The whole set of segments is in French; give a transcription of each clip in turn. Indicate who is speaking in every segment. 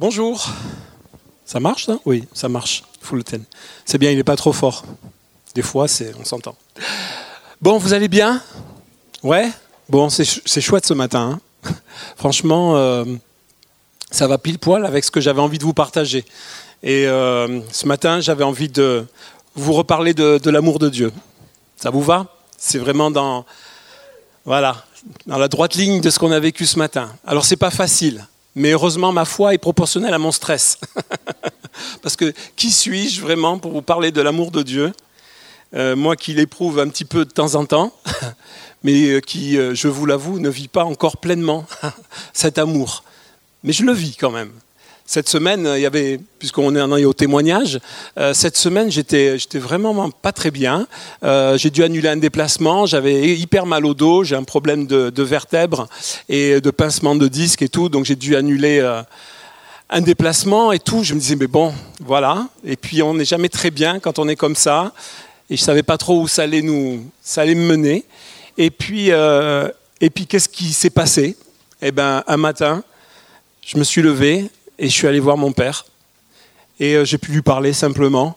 Speaker 1: Bonjour. Ça marche ça? Oui, ça marche. Full ten. C'est bien, il n'est pas trop fort. Des fois, c'est, on s'entend. Bon, vous allez bien? Ouais? Bon, c'est, chouette ce matin. hein. Franchement, euh, ça va pile poil avec ce que j'avais envie de vous partager. Et euh, ce matin, j'avais envie de vous reparler de, de l'amour de Dieu. Ça vous va? C'est vraiment dans, voilà, dans la droite ligne de ce qu'on a vécu ce matin. Alors, c'est pas facile. Mais heureusement, ma foi est proportionnelle à mon stress. Parce que qui suis-je vraiment pour vous parler de l'amour de Dieu? Euh, Moi qui l'éprouve un petit peu de temps en temps, mais euh, qui, euh, je vous l'avoue, ne vit pas encore pleinement cet amour. Mais je le vis quand même. Cette semaine, il y avait, puisqu'on est en est au témoignage, euh, cette semaine, j'étais, vraiment pas très bien. Euh, j'ai dû annuler un déplacement, j'avais hyper mal au dos, j'ai un problème de, de vertèbres et de pincement de disque et tout, donc j'ai dû annuler euh, un déplacement et tout. Je me disais, mais bon, voilà. Et puis on n'est jamais très bien quand on est comme ça. Et je savais pas trop où ça allait nous, ça allait me mener. Et puis, euh, et puis qu'est-ce qui s'est passé? Eh ben, un matin, je me suis levé et je suis allé voir mon père. Et euh, j'ai pu lui parler simplement.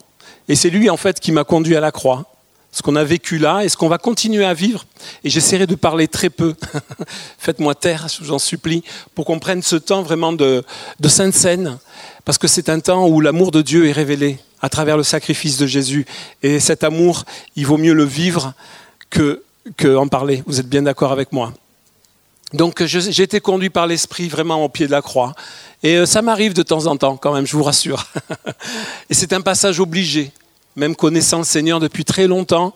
Speaker 1: Et c'est lui, en fait, qui m'a conduit à la croix. Ce qu'on a vécu là et ce qu'on va continuer à vivre. Et j'essaierai de parler très peu. Faites-moi taire, je vous en supplie, pour qu'on prenne ce temps vraiment de, de sainte scène. Parce que c'est un temps où l'amour de Dieu est révélé à travers le sacrifice de Jésus. Et cet amour, il vaut mieux le vivre que, que en parler. Vous êtes bien d'accord avec moi? Donc je- j'ai été conduit par l'Esprit vraiment au pied de la croix. Et euh, ça m'arrive de temps en temps quand même, je vous rassure. Et c'est un passage obligé. Même connaissant le Seigneur depuis très longtemps,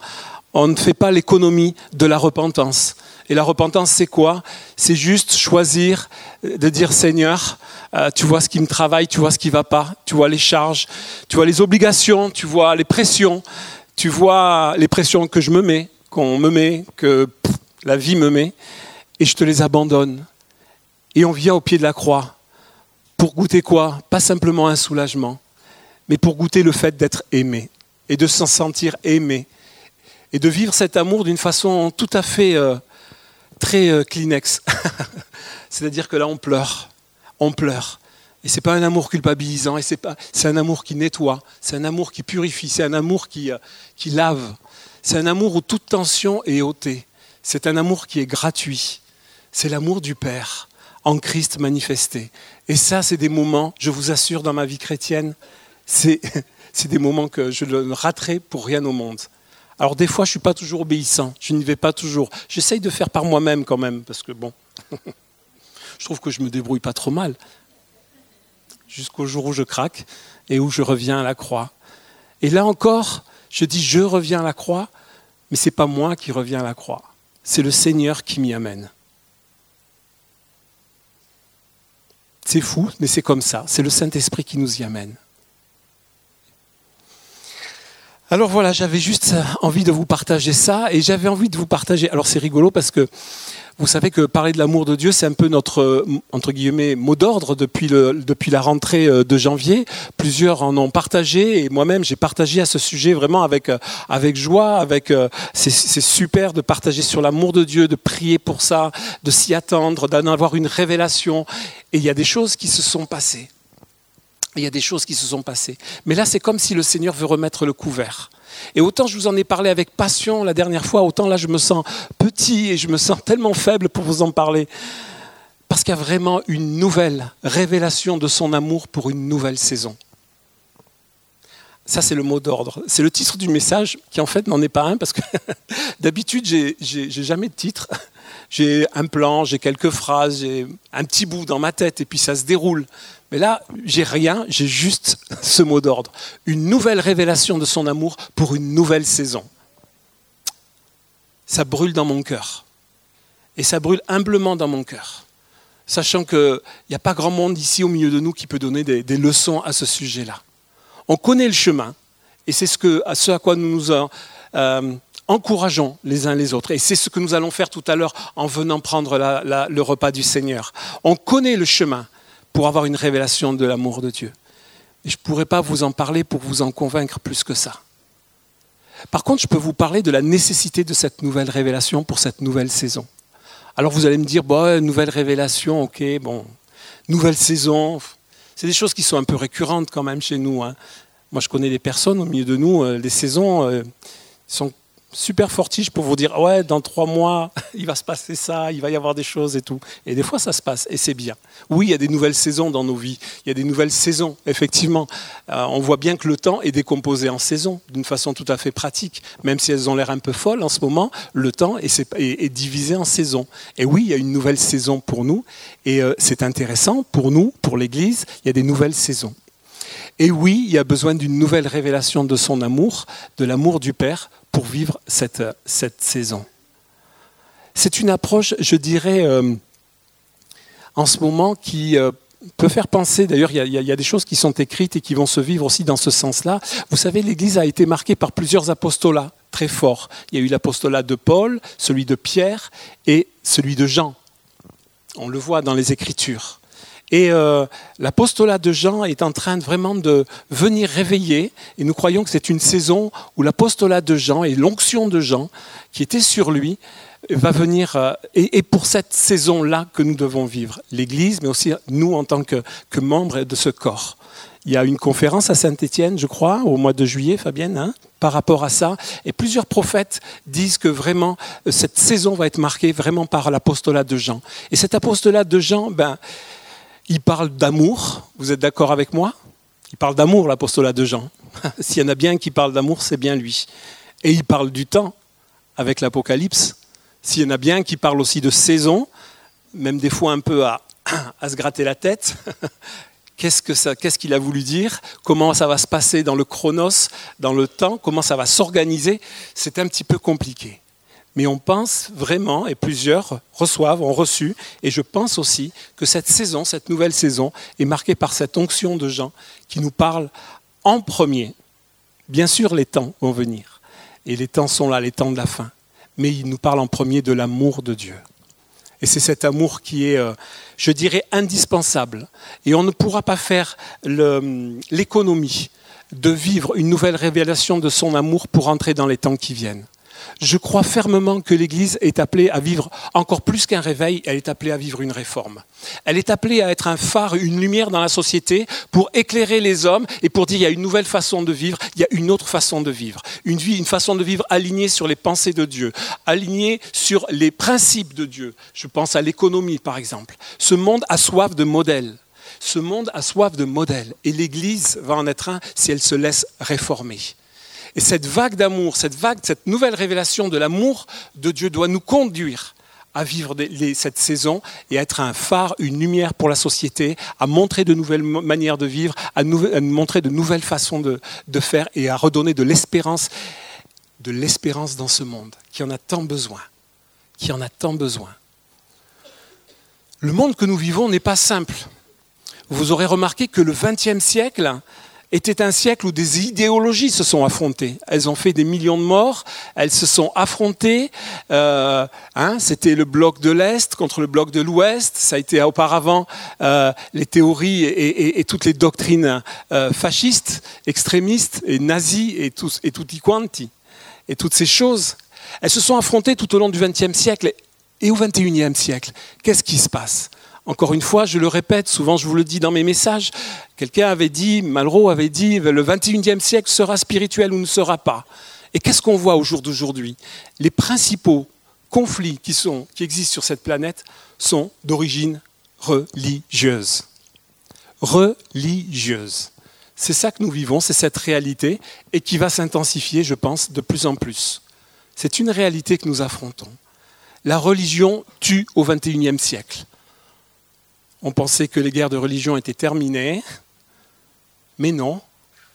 Speaker 1: on ne fait pas l'économie de la repentance. Et la repentance, c'est quoi? C'est juste choisir euh, de dire Seigneur, euh, tu vois ce qui me travaille, tu vois ce qui ne va pas, tu vois les charges, tu vois les obligations, tu vois les pressions, tu vois les pressions que je me mets, qu'on me met, que la vie me met et je te les abandonne. Et on vient au pied de la croix pour goûter quoi? Pas simplement un soulagement, mais pour goûter le fait d'être aimé et de s'en sentir aimé et de vivre cet amour d'une façon tout à fait euh, très euh, Kleenex. C'est-à-dire que là, on pleure, on pleure. Et c'est pas un amour culpabilisant, c'est pas, un amour qui nettoie, c'est un amour qui purifie, c'est un amour qui, euh, qui lave, c'est un amour où toute tension est ôtée. C'est un amour qui est gratuit. C'est l'amour du Père en Christ manifesté. Et ça, c'est des moments, je vous assure, dans ma vie chrétienne, c'est, des moments que je ne raterai pour rien au monde. Alors des fois, je ne suis pas toujours obéissant, je n'y vais pas toujours. J'essaye de faire par moi-même quand même, parce que bon, je trouve que je me débrouille pas trop mal. Jusqu'au jour où je craque et où je reviens à la croix. Et là encore, je dis je reviens à la croix, mais ce n'est pas moi qui reviens à la croix. C'est le Seigneur qui m'y amène. C'est fou, mais c'est comme ça. C'est le Saint-Esprit qui nous y amène. Alors voilà, j'avais juste envie de vous partager ça et j'avais envie de vous partager. Alors c'est rigolo parce que vous savez que parler de l'amour de Dieu, c'est un peu notre, entre guillemets, mot d'ordre depuis, le, depuis la rentrée euh, de janvier. Plusieurs en ont partagé et moi-même j'ai partagé à ce sujet vraiment avec, euh, avec joie. Avec, euh, c'est, c'est super de partager sur l'amour de Dieu, de prier pour ça, de s'y attendre, d'en avoir une révélation. Et il y a des choses qui se sont passées. Il y a des choses qui se sont passées. Mais là, c'est comme si le Seigneur veut remettre le couvert. Et autant je vous en ai parlé avec passion la dernière fois, autant là je me sens petit et je me sens tellement faible pour vous en parler. Parce qu'il y a vraiment une nouvelle révélation de son amour pour une nouvelle saison. Ça, c'est le mot d'ordre. C'est le titre du message qui, en fait, n'en est pas un, parce que d'habitude, j'ai, jamais de titre. J'ai un plan, j'ai quelques phrases, j'ai un petit bout dans ma tête, et puis ça se déroule. Mais là, j'ai rien, j'ai juste ce mot d'ordre. Une nouvelle révélation de son amour pour une nouvelle saison. Ça brûle dans mon cœur. Et ça brûle humblement dans mon cœur. Sachant qu'il n'y a pas grand monde ici au milieu de nous qui peut donner des, leçons à ce sujet-là. On connaît le chemin, et c'est ce, à quoi nous nous euh, encourageons les uns les autres. Et c'est ce que nous allons faire tout à l'heure en venant prendre le repas du Seigneur. On connaît le chemin pour avoir une révélation de l'amour de Dieu. Je ne pourrais pas vous en parler pour vous en convaincre plus que ça. Par contre, je peux vous parler de la nécessité de cette nouvelle révélation pour cette nouvelle saison. Alors vous allez me dire, bon, nouvelle révélation, ok, bon, nouvelle saison, C'est des choses qui sont un peu récurrentes quand même chez nous. Hein. Moi, je connais des personnes au milieu de nous, euh, les saisons euh, sont super fortiche pour vous dire ouais dans trois mois il va se passer ça, il va y avoir des choses et tout. Et des fois ça se passe et c'est bien. Oui il y a des nouvelles saisons dans nos vies, il y a des nouvelles saisons effectivement. Euh, on voit bien que le temps est décomposé en saisons d'une façon tout à fait pratique, même si elles ont l'air un peu folles en ce moment. Le temps est, est, divisé en saisons. Et oui il y a une nouvelle saison pour nous et euh, c'est intéressant pour nous, pour l'Église, il y a des nouvelles saisons. Et oui, il y a besoin d'une nouvelle révélation de son amour, de l'amour du Père, pour vivre cette, cette saison. C'est une approche, je dirais, euh, en ce moment qui euh, peut faire penser, d'ailleurs il y, a des choses qui sont écrites et qui vont se vivre aussi dans ce sens-là. Vous savez, l'Église a été marquée par plusieurs apostolats très forts. Il y a eu l'apostolat de Paul, celui de Pierre et celui de Jean. On le voit dans les Écritures. Et euh, l'apostolat de Jean est en train vraiment de venir réveiller, et nous croyons que c'est une saison où l'apostolat de Jean et l'onction de Jean qui était sur lui va venir, euh, et, pour cette saison-là que nous devons vivre, l'Église, mais aussi nous en tant que, que, membres de ce corps. Il y a une conférence à Saint-Étienne, je crois, au mois de juillet, Fabienne, hein, par rapport à ça. Et plusieurs prophètes disent que vraiment, euh, cette saison va être marquée vraiment par l'apostolat de Jean. Et cet apostolat de Jean, ben, il parle d'amour. Vous êtes d'accord avec moi? Il parle d'amour, l'apostolat de Jean. S'il y en a bien qui parle d'amour, c'est bien lui. Et il parle du temps avec l'Apocalypse. S'il y en a bien qui parle aussi de saison, même des fois un peu à, à se gratter la tête, qu'est-ce qu'il a voulu dire, comment ça va se passer dans le chronos, dans le temps, comment ça va s'organiser, c'est un petit peu compliqué mais on pense vraiment, et plusieurs reçoivent, ont reçu, et je pense aussi que cette saison, cette nouvelle saison, est marquée par cette onction de gens qui nous parlent en premier. Bien sûr, les temps vont venir, et les temps sont là, les temps de la fin, mais ils nous parlent en premier de l'amour de Dieu. Et c'est cet amour qui est, euh, je dirais, indispensable. Et on ne pourra pas faire l'économie de vivre une nouvelle révélation de son amour pour entrer dans les temps qui viennent. Je crois fermement que l'Église est appelée à vivre encore plus qu'un réveil, elle est appelée à vivre une réforme. Elle est appelée à être un phare, une lumière dans la société pour éclairer les hommes et pour dire il y a une nouvelle façon de vivre, il y a une autre façon de vivre. Une vie, une façon de vivre alignée sur les pensées de Dieu, alignée sur les principes de Dieu. Je pense à l'économie par exemple. Ce monde a soif de modèles. Ce monde a soif de modèles et l'Église va en être un si elle se laisse réformer. Et cette vague d'amour, cette vague, cette nouvelle révélation de l'amour de Dieu doit nous conduire à vivre cette saison et à être un phare, une lumière pour la société, à montrer de nouvelles manières de vivre, à, montrer de nouvelles façons de, faire et à redonner de l'espérance, de l'espérance dans ce monde qui en a tant besoin, qui en a tant besoin. Le monde que nous vivons n'est pas simple. Vous aurez remarqué que le XXe siècle était un siècle où des idéologies se sont affrontées. Elles ont fait des millions de morts, elles se sont affrontées. Euh, hein, C'était le bloc de l'Est contre le bloc de l'Ouest. Ça a été auparavant euh, les théories et, toutes les doctrines euh, fascistes, extrémistes et nazies et, tous, et quanti. Et toutes ces choses, elles se sont affrontées tout au long du XXe siècle. Et au XXIe siècle, qu'est-ce qui se passe? Encore une fois, je le répète, souvent je vous le dis dans mes messages, quelqu'un avait dit, Malraux avait dit, le 21e siècle sera spirituel ou ne sera pas. Et qu'est-ce qu'on voit au jour d'aujourd'hui? Les principaux conflits qui, qui existent sur cette planète sont d'origine religieuse. Religieuse. C'est ça que nous vivons, c'est cette réalité, et qui va s'intensifier, je pense, de plus en plus. C'est une réalité que nous affrontons. La religion tue au XXIe siècle. On pensait que les guerres de religion étaient terminées, mais non,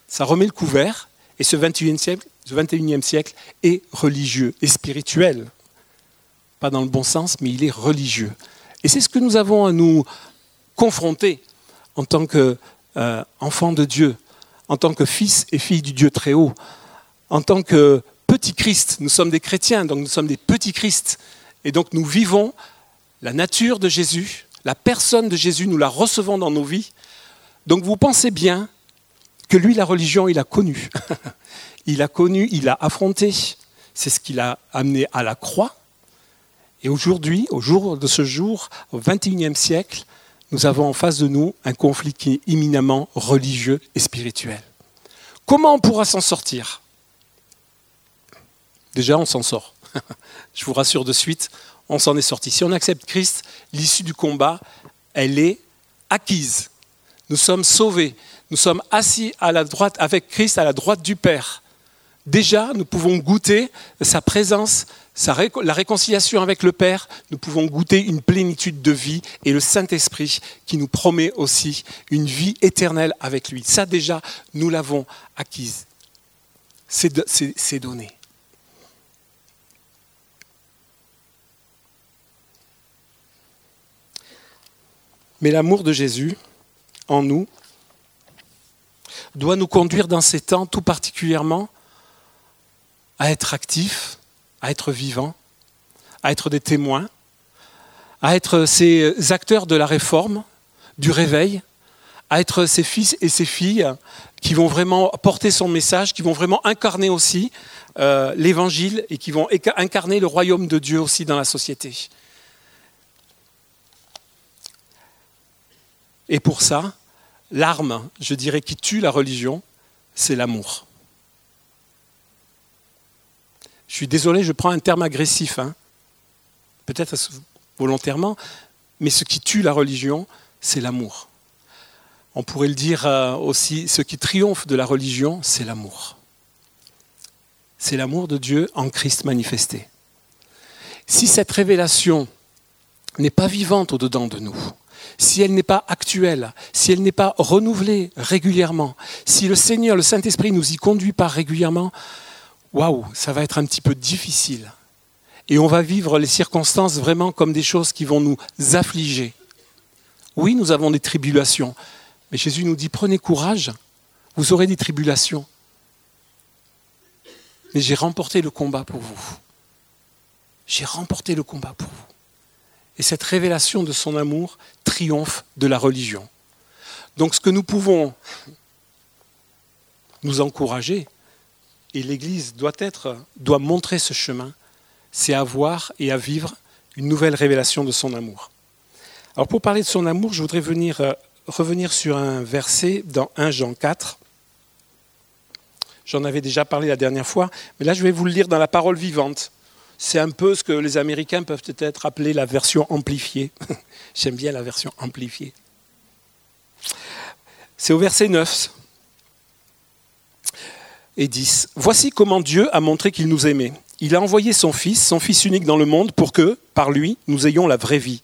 Speaker 1: ça remet le couvert, et ce 21e siècle, ce 21e siècle est religieux et spirituel. Pas dans le bon sens, mais il est religieux. Et c'est ce que nous avons à nous confronter en tant qu'enfants euh, de Dieu, en tant que fils et filles du Dieu très haut, en tant que petits Christ. Nous sommes des chrétiens, donc nous sommes des petits Christ. Et donc nous vivons la nature de Jésus, la personne de Jésus, nous la recevons dans nos vies. Donc vous pensez bien que lui, la religion, il a connu. il a connu, il a affronté. C'est ce qu'il a amené à la croix. Et aujourd'hui, au jour de ce jour, au XXIe siècle, nous avons en face de nous un conflit qui est imminemment religieux et spirituel. Comment on pourra s'en sortir? Déjà, on s'en sort. Je vous rassure de suite, on s'en est sorti. Si on accepte Christ, l'issue du combat, elle est acquise. Nous sommes sauvés. Nous sommes assis à la droite avec Christ à la droite du Père. Déjà, nous pouvons goûter sa présence, la réconciliation avec le Père, nous pouvons goûter une plénitude de vie et le Saint-Esprit qui nous promet aussi une vie éternelle avec lui. Ça déjà, nous l'avons acquise. C'est donné. Mais l'amour de Jésus en nous doit nous conduire dans ces temps tout particulièrement à être actifs, à être vivants, à être des témoins, à être ces acteurs de la réforme, du réveil, à être ces fils et ces filles qui vont vraiment porter son message, qui vont vraiment incarner aussi euh, l'évangile et qui vont incarner le royaume de Dieu aussi dans la société. Et pour ça, l'arme, je dirais, qui tue la religion, c'est l'amour. Je suis désolé, je prends un terme agressif, hein. peut-être volontairement, mais ce qui tue la religion, c'est l'amour. On pourrait le dire euh, aussi, ce qui triomphe de la religion, c'est l'amour. C'est l'amour de Dieu en Christ manifesté. Si cette révélation n'est pas vivante au-dedans de nous, si elle n'est pas actuelle, si elle n'est pas renouvelée régulièrement, si le Seigneur, le Saint-Esprit nous y conduit pas régulièrement, waouh, ça va être un petit peu difficile. Et on va vivre les circonstances vraiment comme des choses qui vont nous affliger. Oui, nous avons des tribulations, mais Jésus nous dit, prenez courage, vous aurez des tribulations. Mais j'ai remporté le combat pour vous. J'ai remporté le combat pour vous. Et cette révélation de son amour triomphe de la religion. Donc ce que nous pouvons nous encourager, et l'Église doit, être, doit montrer ce chemin, c'est à voir et à vivre une nouvelle révélation de son amour. Alors pour parler de son amour, je voudrais euh, revenir sur un verset dans 1 Jean 4. J'en avais déjà parlé la dernière fois, mais là je vais vous le lire dans la parole vivante. C'est un peu ce que les Américains peuvent peut-être appeler la version amplifiée. J'aime bien la version amplifiée. C'est au verset 9 et 10. Voici comment Dieu a montré qu'il nous aimait. Il a envoyé son Fils, son Fils unique dans le monde, pour que, par lui, nous ayons la vraie vie.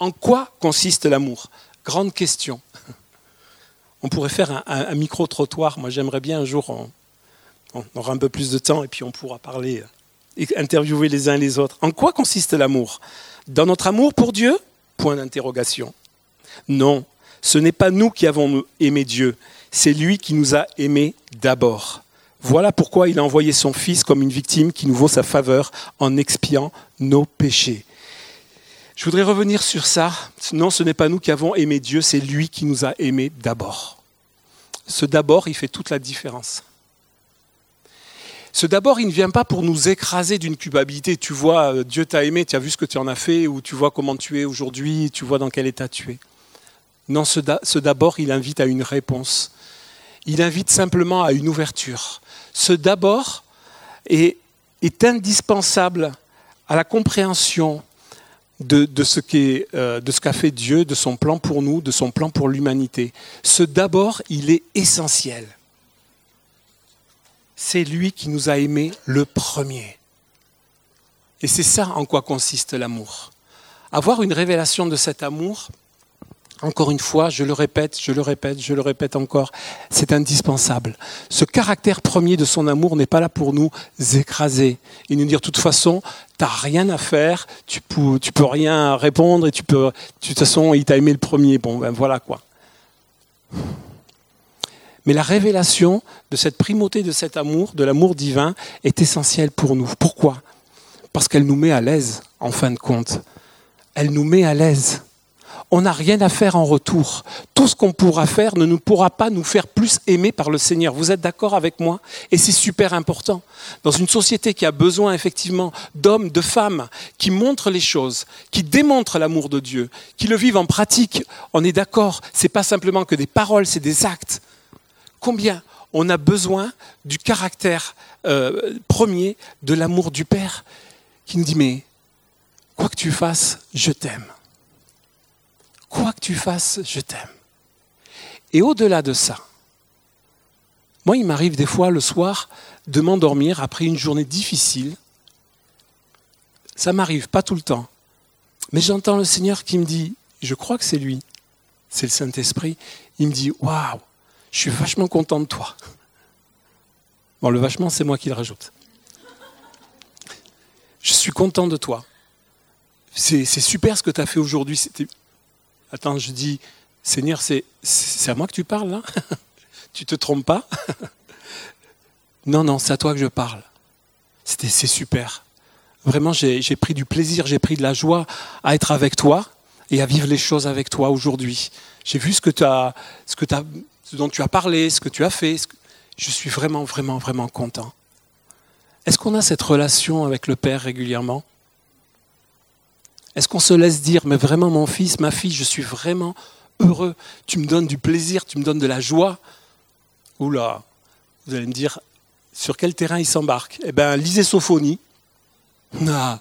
Speaker 1: En quoi consiste l'amour? Grande question. On pourrait faire un, micro-trottoir. Moi, j'aimerais bien un jour, on, aura un peu plus de temps et puis on pourra parler et interviewer les uns les autres. En quoi consiste l'amour? Dans notre amour pour Dieu? Point d'interrogation. Non, ce n'est pas nous qui avons aimé Dieu, c'est lui qui nous a aimés d'abord. Voilà pourquoi il a envoyé son Fils comme une victime qui nous vaut sa faveur en expiant nos péchés. Je voudrais revenir sur ça. Non, ce n'est pas nous qui avons aimé Dieu, c'est lui qui nous a aimés d'abord. Ce d'abord, il fait toute la différence. Ce d'abord, il ne vient pas pour nous écraser d'une culpabilité. Tu vois, euh, Dieu t'a aimé, tu as vu ce que tu en as fait, ou tu vois comment tu es aujourd'hui, tu vois dans quel état tu es. Non, ce d'abord, il invite à une réponse. Il invite simplement à une ouverture ce d'abord est, indispensable à la compréhension de, euh, de ce qu'a fait Dieu, de son plan pour nous, de son plan pour l'humanité. Ce d'abord, il est essentiel. C'est lui qui nous a aimés le premier. Et c'est ça en quoi consiste l'amour. Avoir une révélation de cet amour, encore une fois, je le répète, je le répète, je le répète encore, c'est indispensable. Ce caractère premier de son amour n'est pas là pour nous écraser et nous dire de toute façon, tu n'as rien à faire, tu peux, tu peux rien répondre et tu peux, de toute façon, il t'a aimé le premier. Bon, ben voilà quoi. Mais la révélation de cette primauté de cet amour, de l'amour divin, est essentielle pour nous. Pourquoi? Parce qu'elle nous met à l'aise, en fin de compte. Elle nous met à l'aise on n'a rien à faire en retour. Tout ce qu'on pourra faire ne nous pourra pas nous faire plus aimer par le Seigneur. Vous êtes d'accord avec moi? Et c'est super important. Dans une société qui a besoin effectivement d'hommes, de femmes, qui montrent les choses, qui démontrent l'amour de Dieu, qui le vivent en pratique, on est d'accord. C'est pas simplement que des paroles, c'est des actes. Combien on a besoin du caractère euh, premier de l'amour du Père qui nous dit mais quoi que tu fasses, je t'aime quoi que tu fasses, je t'aime. Et au-delà de ça, moi, il m'arrive des fois le soir de m'endormir après une journée difficile. Ça m'arrive, pas tout le temps. Mais j'entends le Seigneur qui me dit, je crois que c'est lui, c'est le Saint-Esprit, il me dit, waouh, je suis vachement content de toi. Bon, le vachement, c'est moi qui le rajoute. Je suis content de toi. C'est super ce que tu as fait aujourd'hui. Attends, je dis, Seigneur, c'est à moi que tu parles là? Tu te trompes pas? Non, non, c'est à toi que je parle. C'est super. Vraiment, j'ai pris du plaisir, j'ai pris de la joie à être avec toi et à vivre les choses avec toi aujourd'hui. J'ai vu ce que tu as, ce que as, dont tu as parlé, ce que tu as fait. Je suis vraiment, vraiment, vraiment content. Est-ce qu'on a cette relation avec le Père régulièrement? Est-ce qu'on se laisse dire, mais vraiment mon fils, ma fille, je suis vraiment heureux, tu me donnes du plaisir, tu me donnes de la joie? Oula, vous allez me dire, sur quel terrain il s'embarque? Eh bien, lisez Sophonie. Ah,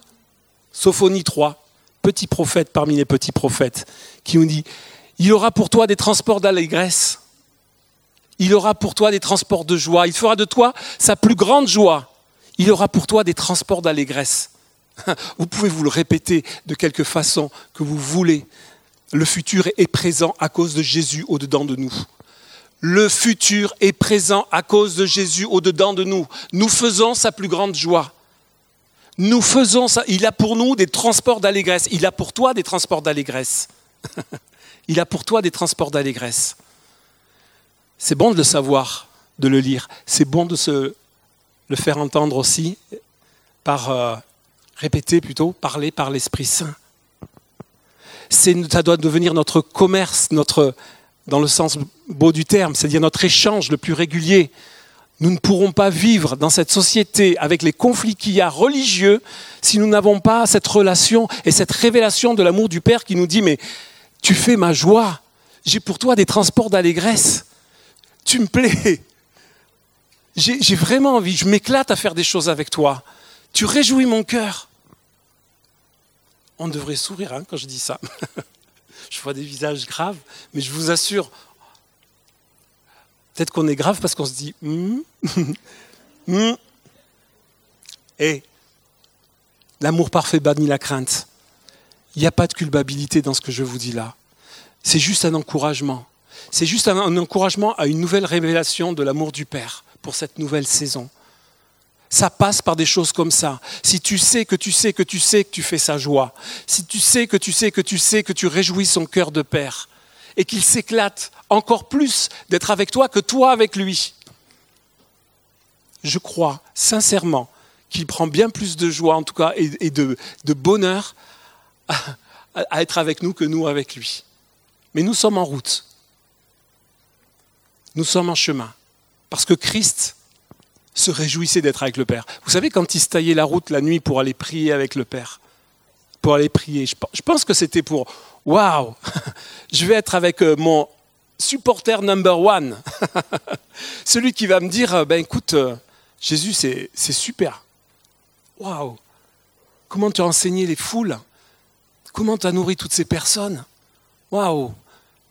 Speaker 1: Sophonie 3, petit prophète parmi les petits prophètes, qui nous dit, il aura pour toi des transports d'allégresse. Il aura pour toi des transports de joie. Il fera de toi sa plus grande joie. Il aura pour toi des transports d'allégresse. Vous pouvez vous le répéter de quelque façon que vous voulez. Le futur est présent à cause de Jésus au-dedans de nous. Le futur est présent à cause de Jésus au-dedans de nous. Nous faisons sa plus grande joie. Nous faisons ça. Il a pour nous des transports d'allégresse. Il a pour toi des transports d'allégresse. Il a pour toi des transports d'allégresse. C'est bon de le savoir, de le lire. C'est bon de se le faire entendre aussi par euh, répéter plutôt, parler par l'Esprit Saint. Ça doit devenir notre commerce, notre, dans le sens beau du terme, c'est-à-dire notre échange le plus régulier. Nous ne pourrons pas vivre dans cette société avec les conflits qu'il y a religieux si nous n'avons pas cette relation et cette révélation de l'amour du Père qui nous dit mais tu fais ma joie, j'ai pour toi des transports d'allégresse, tu me plais, j'ai vraiment envie, je m'éclate à faire des choses avec toi. Tu réjouis mon cœur. On devrait sourire hein, quand je dis ça. je vois des visages graves, mais je vous assure, peut-être qu'on est grave parce qu'on se dit hum, hum. Et l'amour parfait bannit la crainte. Il n'y a pas de culpabilité dans ce que je vous dis là. C'est juste un encouragement. C'est juste un encouragement à une nouvelle révélation de l'amour du Père pour cette nouvelle saison. Ça passe par des choses comme ça. Si tu sais que tu sais que tu sais que tu fais sa joie, si tu sais que tu sais que tu sais que tu réjouis son cœur de père, et qu'il s'éclate encore plus d'être avec toi que toi avec lui, je crois sincèrement qu'il prend bien plus de joie en tout cas et, de, bonheur à être avec nous que nous avec lui. Mais nous sommes en route. Nous sommes en chemin. Parce que Christ se réjouissait d'être avec le Père. Vous savez, quand il se taillait la route la nuit pour aller prier avec le Père, pour aller prier, je pense que c'était pour Waouh, je vais être avec euh, mon supporter number one, celui qui va me dire euh, Ben écoute, euh, Jésus, c'est super. Waouh, comment tu as enseigné les foules? Comment tu as nourri toutes ces personnes? Waouh,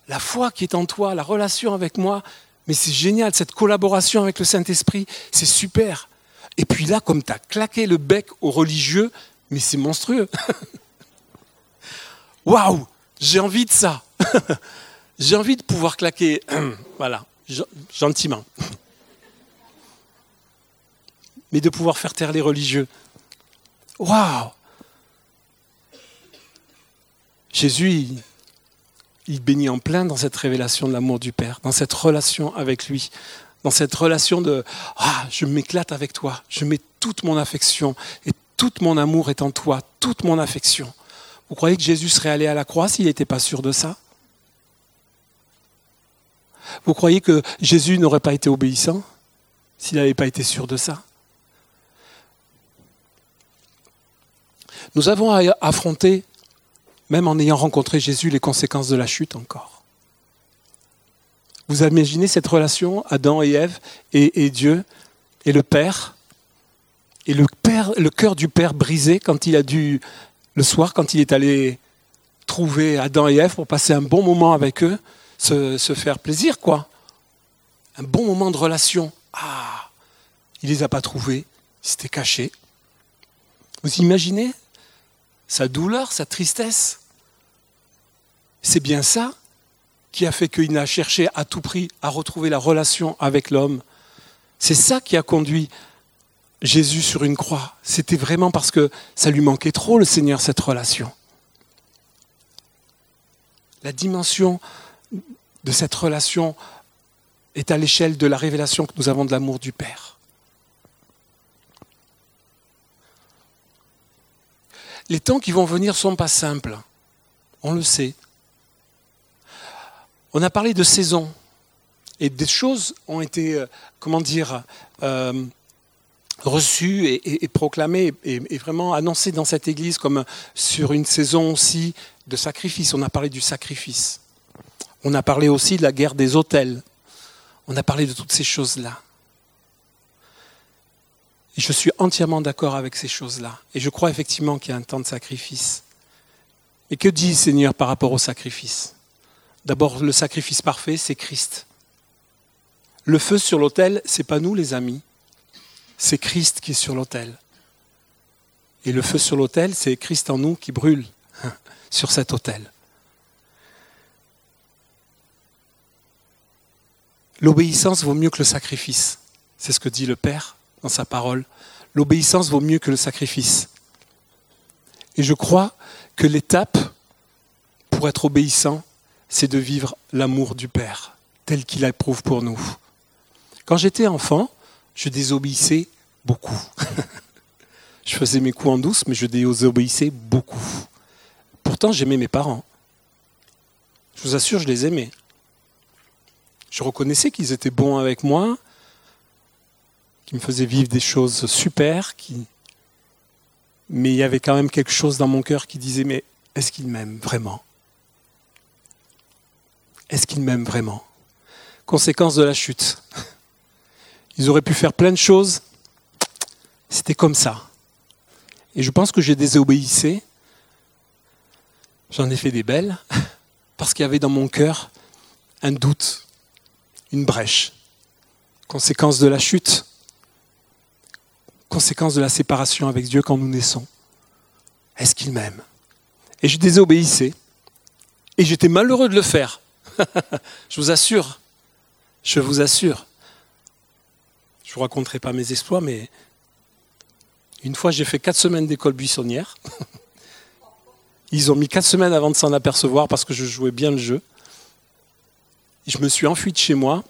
Speaker 1: la foi qui est en toi, la relation avec moi, mais c'est génial, cette collaboration avec le Saint-Esprit, c'est super. Et puis là, comme tu as claqué le bec aux religieux, mais c'est monstrueux. Waouh, j'ai envie de ça. j'ai envie de pouvoir claquer, voilà, gentiment. Mais de pouvoir faire taire les religieux. Waouh Jésus, bénit en plein dans cette révélation de l'amour du Père, dans cette relation avec lui, dans cette relation de ah, je m'éclate avec toi, je mets toute mon affection et tout mon amour est en toi, toute mon affection. Vous croyez que Jésus serait allé à la croix s'il n'était pas sûr de ça? Vous croyez que Jésus n'aurait pas été obéissant s'il n'avait pas été sûr de ça? Nous avons affronté, même en ayant rencontré Jésus, les conséquences de la chute encore. Vous imaginez cette relation, Adam et Ève et, Dieu et le Père, et le, cœur du Père brisé quand il a dû, le soir, quand il est allé trouver Adam et Ève pour passer un bon moment avec eux, se, se faire plaisir, quoi. Un bon moment de relation. Ah, il ne les a pas trouvés, ils s'étaient cachés. Vous imaginez sa douleur, sa tristesse? C'est bien ça qui a fait qu'il n'a cherché à tout prix à retrouver la relation avec l'homme. C'est ça qui a conduit Jésus sur une croix. C'était vraiment parce que ça lui manquait trop, le Seigneur, cette relation. La dimension de cette relation est à l'échelle de la révélation que nous avons de l'amour du Père. Les temps qui vont venir ne sont pas simples. On le sait. On a parlé de saison. Et des choses ont été, euh, comment dire, euh, reçues et, proclamées et, vraiment annoncées dans cette église comme sur une saison aussi de sacrifice. On a parlé du sacrifice. On a parlé aussi de la guerre des hôtels. On a parlé de toutes ces choses-là. Et je suis entièrement d'accord avec ces choses-là. Et je crois effectivement qu'il y a un temps de sacrifice. Et que dit le Seigneur par rapport au sacrifice? D'abord, le sacrifice parfait, c'est Christ. Le feu sur l'autel, c'est pas nous les amis, c'est Christ qui est sur l'autel. Et le feu sur l'autel, c'est Christ en nous qui brûle sur cet autel. L'obéissance vaut mieux que le sacrifice. C'est ce que dit le Père dans sa parole. L'obéissance vaut mieux que le sacrifice. Et je crois que l'étape pour être obéissant, c'est de vivre l'amour du Père tel qu'il éprouve pour nous. Quand j'étais enfant, je désobéissais beaucoup. je faisais mes coups en douce, mais je désobéissais beaucoup. Pourtant, j'aimais mes parents. Je vous assure, je les aimais. Je reconnaissais qu'ils étaient bons avec moi, qui me faisait vivre des choses super, mais il y avait quand même quelque chose dans mon cœur qui disait, mais est-ce qu'il m'aime vraiment? Est-ce qu'il m'aime vraiment? Conséquence de la chute. Ils auraient pu faire plein de choses. C'était comme ça. Et je pense que j'ai désobéissé. J'en ai fait des belles, parce qu'il y avait dans mon cœur un doute, une brèche. Conséquence de la chute conséquence de la séparation avec Dieu quand nous naissons. Est-ce qu'il m'aime Et je désobéissais. Et j'étais malheureux de le faire. je vous assure. Je vous assure. Je ne vous raconterai pas mes exploits, mais une fois, j'ai fait quatre semaines d'école buissonnière. Ils ont mis quatre semaines avant de s'en apercevoir parce que je jouais bien le jeu. Je me suis enfui de chez moi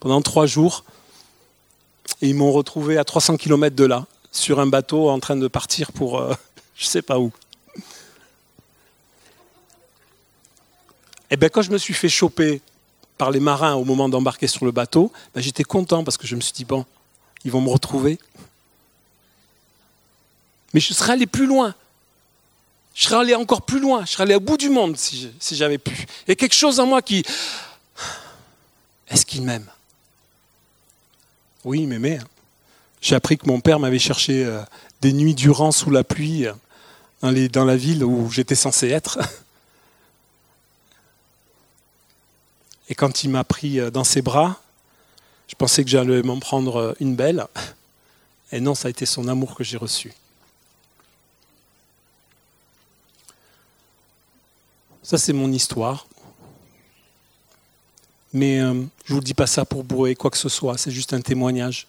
Speaker 1: pendant trois jours et ils m'ont retrouvé à 300 km de là, sur un bateau en train de partir pour euh, je sais pas où. Et eh bien quand je me suis fait choper par les marins au moment d'embarquer sur le bateau, ben, j'étais content parce que je me suis dit, bon, ils vont me retrouver. Mais je serais allé plus loin. Je serais allé encore plus loin. Je serais allé au bout du monde si j'avais pu. Il y a quelque chose en moi qui... Est-ce qu'il m'aime? Oui, il m'aimait. Hein. J'ai appris que mon père m'avait cherché euh, des nuits durant sous la pluie euh, dans la ville où j'étais censé être. Et quand il m'a pris euh, dans ses bras, je pensais que j'allais m'en prendre une belle. Et non, ça a été son amour que j'ai reçu. Ça, c'est mon histoire. Mais euh, je ne vous dis pas ça pour bourrer quoi que ce soit, c'est juste un témoignage.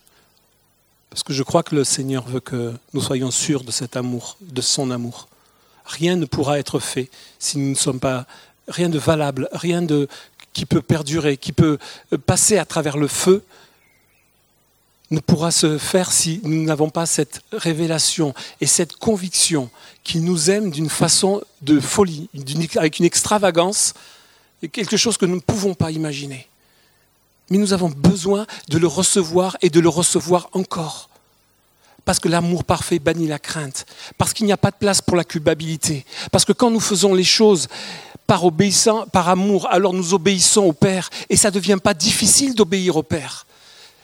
Speaker 1: Parce que je crois que le Seigneur veut que nous soyons sûrs de cet amour, de son amour. Rien ne pourra être fait si nous ne sommes pas, rien de valable, rien de, qui peut perdurer, qui peut passer à travers le feu, ne pourra se faire si nous n'avons pas cette révélation et cette conviction qu'il nous aime d'une façon de folie, avec une extravagance, quelque chose que nous ne pouvons pas imaginer. Mais nous avons besoin de le recevoir et de le recevoir encore. Parce que l'amour parfait bannit la crainte. Parce qu'il n'y a pas de place pour la culpabilité. Parce que quand nous faisons les choses par, obéissant, par amour, alors nous obéissons au Père. Et ça ne devient pas difficile d'obéir au Père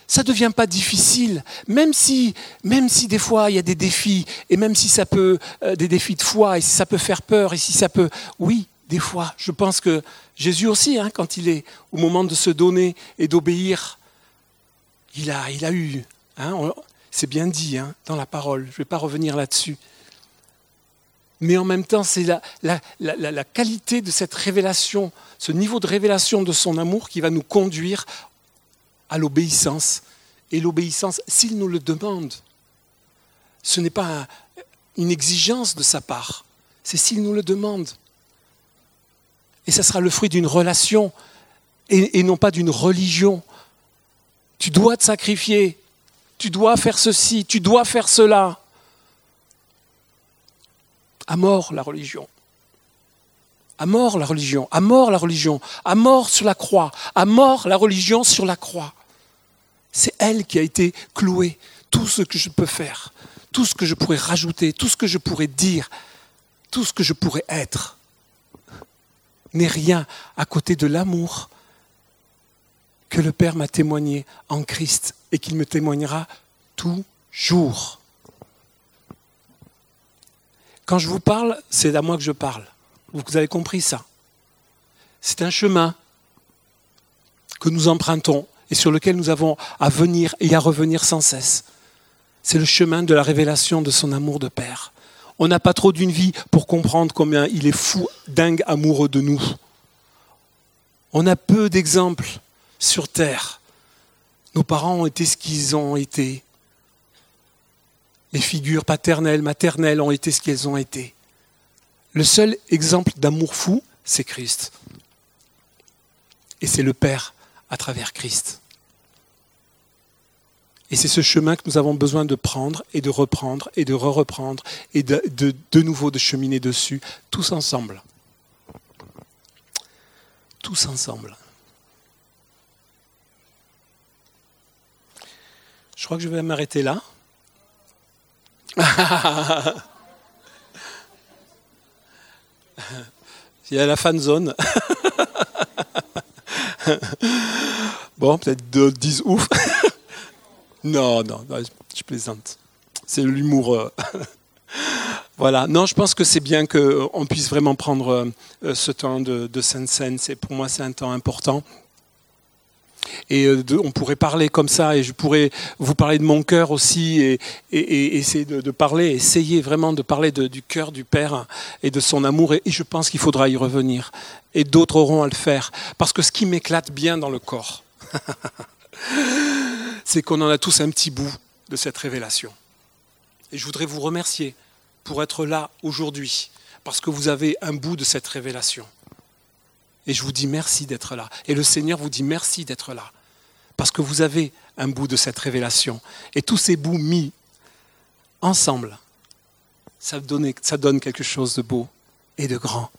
Speaker 1: ça ne devient pas difficile, même si, des fois il y a des défis, et même si ça peut, euh, des défis de foi, et si ça peut faire peur, et si ça peut, oui, des fois, je pense que Jésus aussi, hein, quand il est au moment de se donner et d'obéir, il a, il a eu, hein, c'est bien dit hein, dans la parole, je ne vais pas revenir là-dessus. Mais en même temps, c'est la, qualité de cette révélation, ce niveau de révélation de son amour qui va nous conduire à l'obéissance. Et l'obéissance, s'il nous le demande, ce n'est pas une exigence de sa part, c'est s'il nous le demande. Et ça sera le fruit d'une relation et, non pas d'une religion. Tu dois te sacrifier, tu dois faire ceci, tu dois faire cela. À mort la religion. À mort la religion, à mort la religion, à mort sur la croix, à mort la religion sur la croix. C'est elle qui a été clouée. Tout ce que je peux faire, tout ce que je pourrais rajouter, tout ce que je pourrais dire, tout ce que je pourrais être, n'est rien à côté de l'amour que le Père m'a témoigné en Christ et qu'il me témoignera toujours. Quand je vous parle, c'est à moi que je parle. Vous avez compris ça. C'est un chemin que nous empruntons et sur lequel nous avons à venir et à revenir sans cesse. C'est le chemin de la révélation de son amour de Père. On n'a pas trop d'une vie pour comprendre combien il est fou, dingue, amoureux de nous. On a peu d'exemples sur Terre. Nos parents ont été ce qu'ils ont été. Les figures paternelles, maternelles ont été ce qu'elles ont été. Le seul exemple d'amour fou, c'est Christ. Et c'est le Père à travers Christ. Et c'est ce chemin que nous avons besoin de prendre et de reprendre et de re-reprendre et de, de, de nouveau de cheminer dessus, tous ensemble. Tous ensemble. Je crois que je vais m'arrêter là. Il y a la fan zone. bon, peut-être d'autres disent ouf. Non, non, je plaisante. C'est l'humour. Euh, voilà. Non, je pense que c'est bien qu'on puisse vraiment prendre euh, ce temps de, de. Pour moi, c'est un temps important. Et euh, on pourrait parler comme ça, et je pourrais vous parler de mon cœur aussi, et, essayer de, parler, essayer vraiment de parler du cœur du Père et de son amour. Et, je pense qu'il faudra y revenir. Et d'autres auront à le faire. Parce que ce qui m'éclate bien dans le corps, c'est qu'on en a tous un petit bout de cette révélation. Et je voudrais vous remercier pour être là aujourd'hui, parce que vous avez un bout de cette révélation. Et je vous dis merci d'être là. Et le Seigneur vous dit merci d'être là, parce que vous avez un bout de cette révélation. Et tous ces bouts mis ensemble, ça donne, quelque chose de beau et de grand.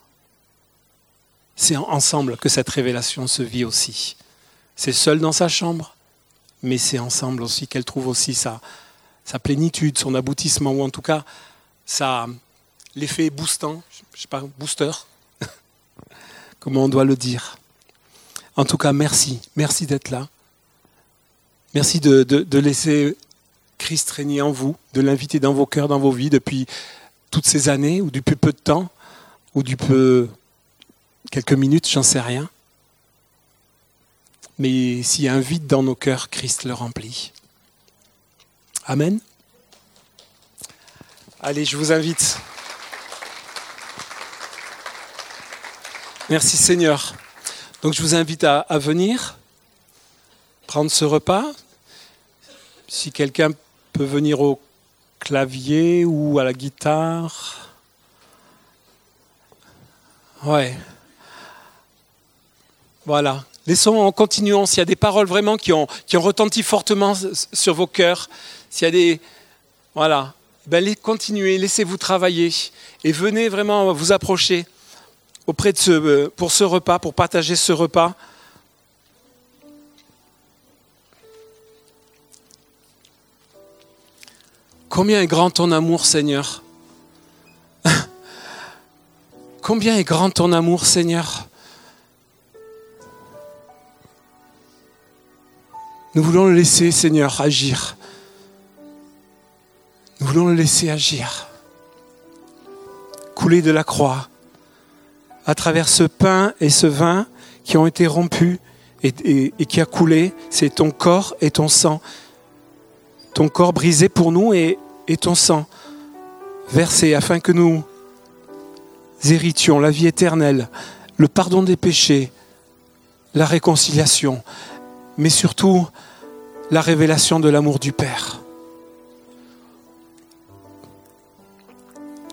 Speaker 1: C'est ensemble que cette révélation se vit aussi. C'est seul dans sa chambre, mais c'est ensemble aussi qu'elle trouve aussi sa, plénitude, son aboutissement, ou en tout cas l'effet boostant, je sais pas, booster, comment on doit le dire. En tout cas, merci, merci d'être là. Merci de, laisser Christ régner en vous, de l'inviter dans vos cœurs, dans vos vies depuis toutes ces années, ou depuis peu de temps, ou du peu quelques minutes, j'en sais rien. Mais s'il y a un vide dans nos cœurs, Christ le remplit. Amen. Allez, je vous invite. Merci Seigneur. Donc je vous invite à, venir prendre ce repas. Si quelqu'un peut venir au clavier ou à la guitare. Ouais. Voilà. Laissons en continuant, s'il y a des paroles vraiment qui ont, qui ont retenti fortement sur vos cœurs, s'il y a des... Voilà, ben, continuez, laissez-vous travailler et venez vraiment vous approcher auprès de ce, euh, pour ce repas, pour partager ce repas. Combien est grand ton amour, Seigneur? Combien est grand ton amour, Seigneur? Nous voulons le laisser, Seigneur, agir. Nous voulons le laisser agir. Couler de la croix à travers ce pain et ce vin qui ont été rompus et, qui a coulé. C'est ton corps et ton sang. Ton corps brisé pour nous et, et ton sang versé afin que nous héritions la vie éternelle, le pardon des péchés, la réconciliation, mais surtout la révélation de l'amour du Père.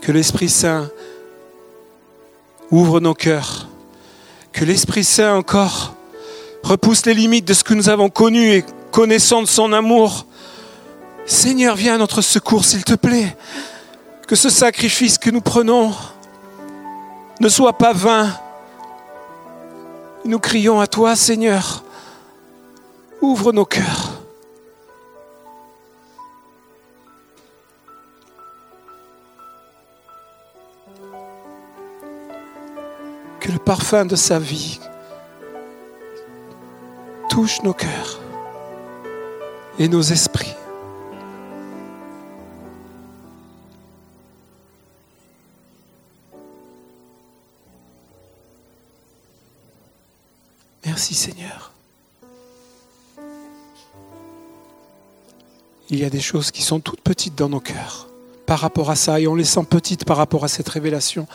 Speaker 1: Que l'Esprit Saint ouvre nos cœurs, que l'Esprit Saint encore repousse les limites de ce que nous avons connu et connaissant de son amour. Seigneur, viens à notre secours, s'il te plaît. Que ce sacrifice que nous prenons ne soit pas vain. Nous crions à toi, Seigneur. Ouvre nos cœurs. Parfum de sa vie touche nos cœurs et nos esprits. Merci Seigneur. Il y a des choses qui sont toutes petites dans nos cœurs par rapport à ça et on les sent petites par rapport à cette révélation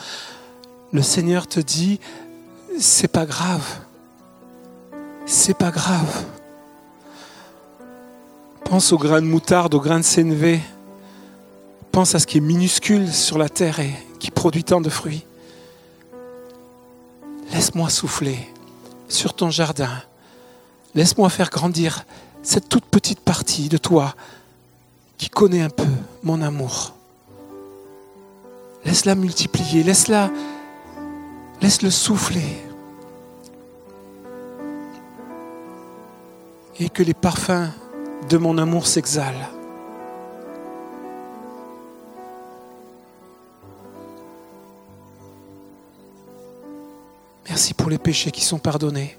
Speaker 1: le Seigneur te dit, c'est pas grave. C'est pas grave. Pense au grain de moutarde, au grain de sénévé. Pense à ce qui est minuscule sur la terre et qui produit tant de fruits. Laisse-moi souffler sur ton jardin. Laisse-moi faire grandir cette toute petite partie de toi qui connaît un peu mon amour. Laisse-la multiplier, laisse-la Laisse-le souffler. Et que les parfums de mon amour s'exhalent. Merci pour les péchés qui sont pardonnés.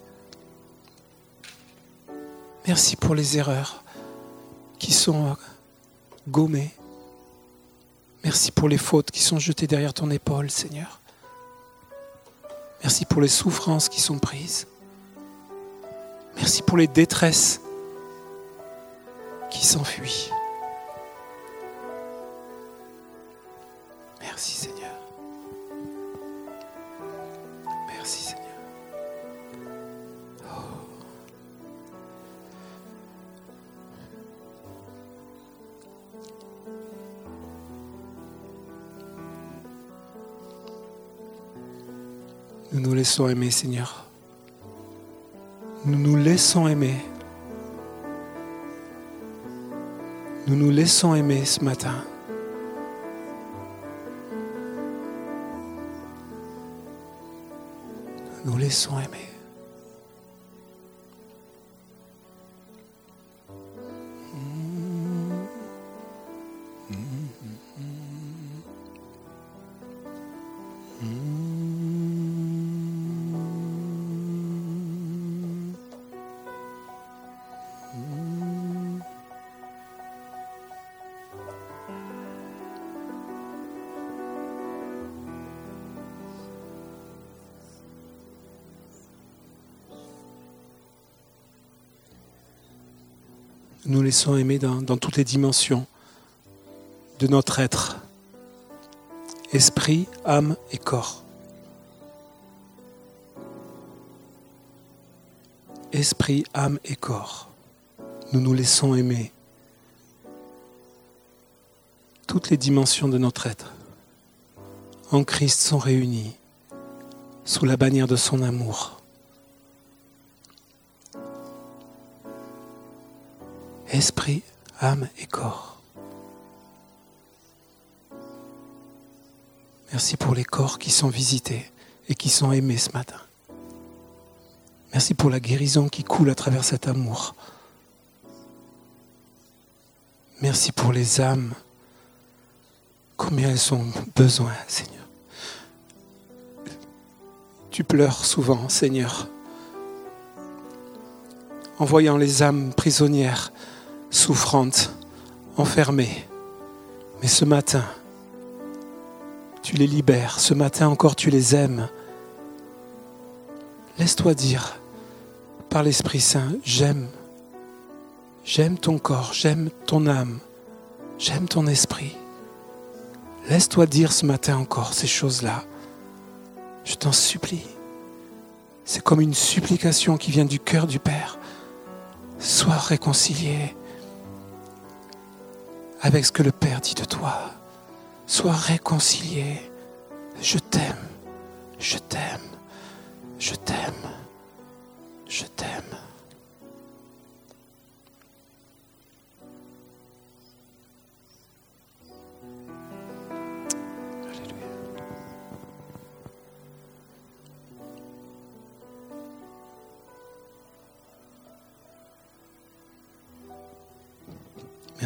Speaker 1: Merci pour les erreurs qui sont gommées. Merci pour les fautes qui sont jetées derrière ton épaule, Seigneur. Merci pour les souffrances qui sont prises. Merci pour les détresses qui s'enfuient. Merci Seigneur. Nous laissons aimer, Seigneur. Nous nous laissons aimer. Nous nous laissons aimer ce matin. Nous nous laissons aimer. Nous laissons aimer dans, dans toutes les dimensions de notre être, esprit, âme et corps. Esprit, âme et corps. Nous nous laissons aimer toutes les dimensions de notre être. En Christ sont réunies sous la bannière de son amour. Esprit, âme et corps. Merci pour les corps qui sont visités et qui sont aimés ce matin. Merci pour la guérison qui coule à travers cet amour. Merci pour les âmes, combien elles ont besoin, Seigneur. Tu pleures souvent, Seigneur, en voyant les âmes prisonnières, souffrantes, enfermées. Mais ce matin, tu les libères. Ce matin encore, tu les aimes. Laisse-toi dire par l'Esprit Saint, j'aime. J'aime ton corps, j'aime ton âme, j'aime ton esprit. Laisse-toi dire ce matin encore ces choses-là. Je t'en supplie. C'est comme une supplication qui vient du cœur du Père. Sois réconcilié avec ce que le Père dit de toi. Sois réconcilié. Je t'aime, je t'aime, je t'aime, je t'aime.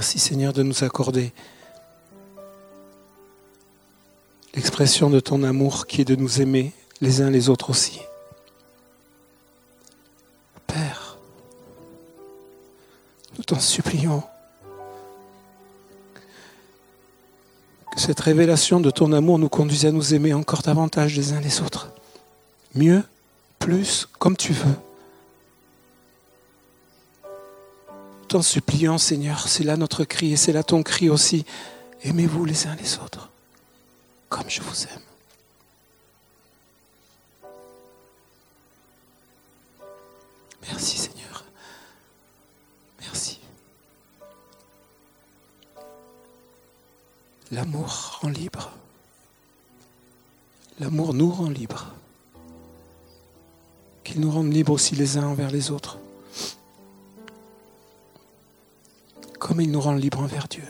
Speaker 1: Merci Seigneur de nous accorder l'expression de ton amour qui est de nous aimer les uns les autres aussi. Père, nous t'en supplions que cette révélation de ton amour nous conduise à nous aimer encore davantage les uns les autres. Mieux, plus, comme tu veux. Suppliant, Seigneur, c'est là notre cri et c'est là ton cri aussi. Aimez-vous les uns les autres comme je vous aime. Merci Seigneur. Merci. L'amour rend libre. L'amour nous rend libre. Qu'il nous rende libres aussi les uns envers les autres. Comme il nous rend libres envers Dieu.